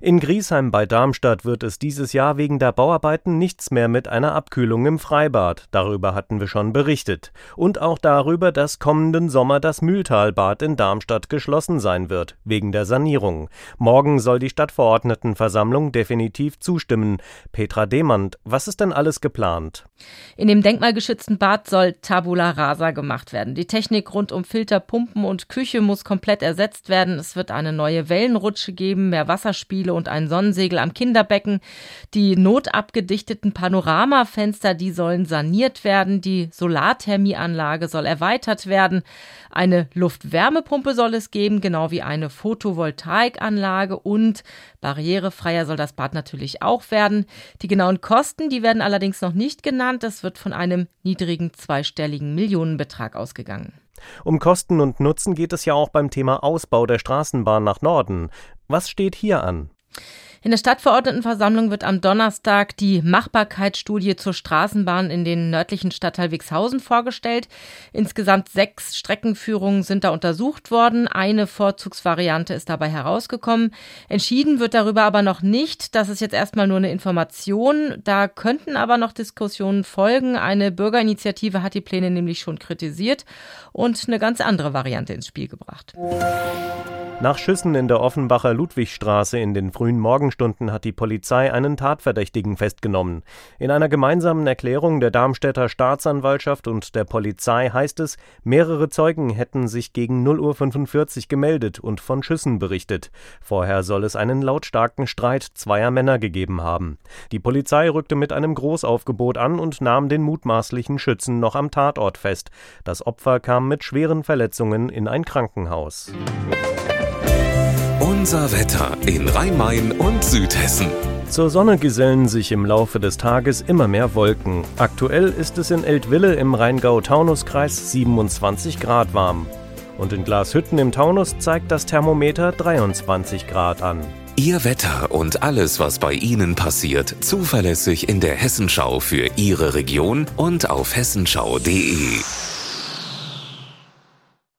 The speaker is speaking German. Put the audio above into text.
In Griesheim bei Darmstadt wird es dieses Jahr wegen der Bauarbeiten nichts mehr mit einer Abkühlung im Freibad. Darüber hatten wir schon berichtet. Und auch darüber, dass kommenden Sommer das Mühltalbad in Darmstadt geschlossen sein wird, wegen der Sanierung. Morgen soll die Stadtverordnetenversammlung definitiv zustimmen. Petra Demand, was ist denn alles geplant? In dem denkmalgeschützten Bad soll Tabula Rasa gemacht werden. Die Technik rund um Filter, Pumpen und Küche muss komplett ersetzt werden. Es wird eine neue Wellenrutsche geben, mehr Wasserspiel Spiele und ein Sonnensegel am Kinderbecken. Die notabgedichteten Panoramafenster, die sollen saniert werden. Die Solarthermieanlage soll erweitert werden. Eine Luftwärmepumpe soll es geben, genau wie eine Photovoltaikanlage und barrierefreier soll das Bad natürlich auch werden. Die genauen Kosten, die werden allerdings noch nicht genannt. Es wird von einem niedrigen zweistelligen Millionenbetrag ausgegangen. Um Kosten und Nutzen geht es ja auch beim Thema Ausbau der Straßenbahn nach Norden. Was steht hier an? In der Stadtverordnetenversammlung wird am Donnerstag die Machbarkeitsstudie zur Straßenbahn in den nördlichen Stadtteil Wixhausen vorgestellt. Insgesamt sechs Streckenführungen sind da untersucht worden. Eine Vorzugsvariante ist dabei herausgekommen. Entschieden wird darüber aber noch nicht. Das ist jetzt erstmal nur eine Information. Da könnten aber noch Diskussionen folgen. Eine Bürgerinitiative hat die Pläne nämlich schon kritisiert und eine ganz andere Variante ins Spiel gebracht. Nach Schüssen in der Offenbacher Ludwigstraße in den frühen Morgenstunden hat die Polizei einen Tatverdächtigen festgenommen. In einer gemeinsamen Erklärung der Darmstädter Staatsanwaltschaft und der Polizei heißt es, mehrere Zeugen hätten sich gegen 0.45 Uhr gemeldet und von Schüssen berichtet. Vorher soll es einen lautstarken Streit zweier Männer gegeben haben. Die Polizei rückte mit einem Großaufgebot an und nahm den mutmaßlichen Schützen noch am Tatort fest. Das Opfer kam mit schweren Verletzungen in ein Krankenhaus. Unser Wetter in Rhein-Main und Südhessen. Zur Sonne gesellen sich im Laufe des Tages immer mehr Wolken. Aktuell ist es in Eltville im Rheingau-Taunus-Kreis 27 Grad warm. Und in Glashütten im Taunus zeigt das Thermometer 23 Grad an. Ihr Wetter und alles, was bei Ihnen passiert, zuverlässig in der Hessenschau für Ihre Region und auf hessenschau.de.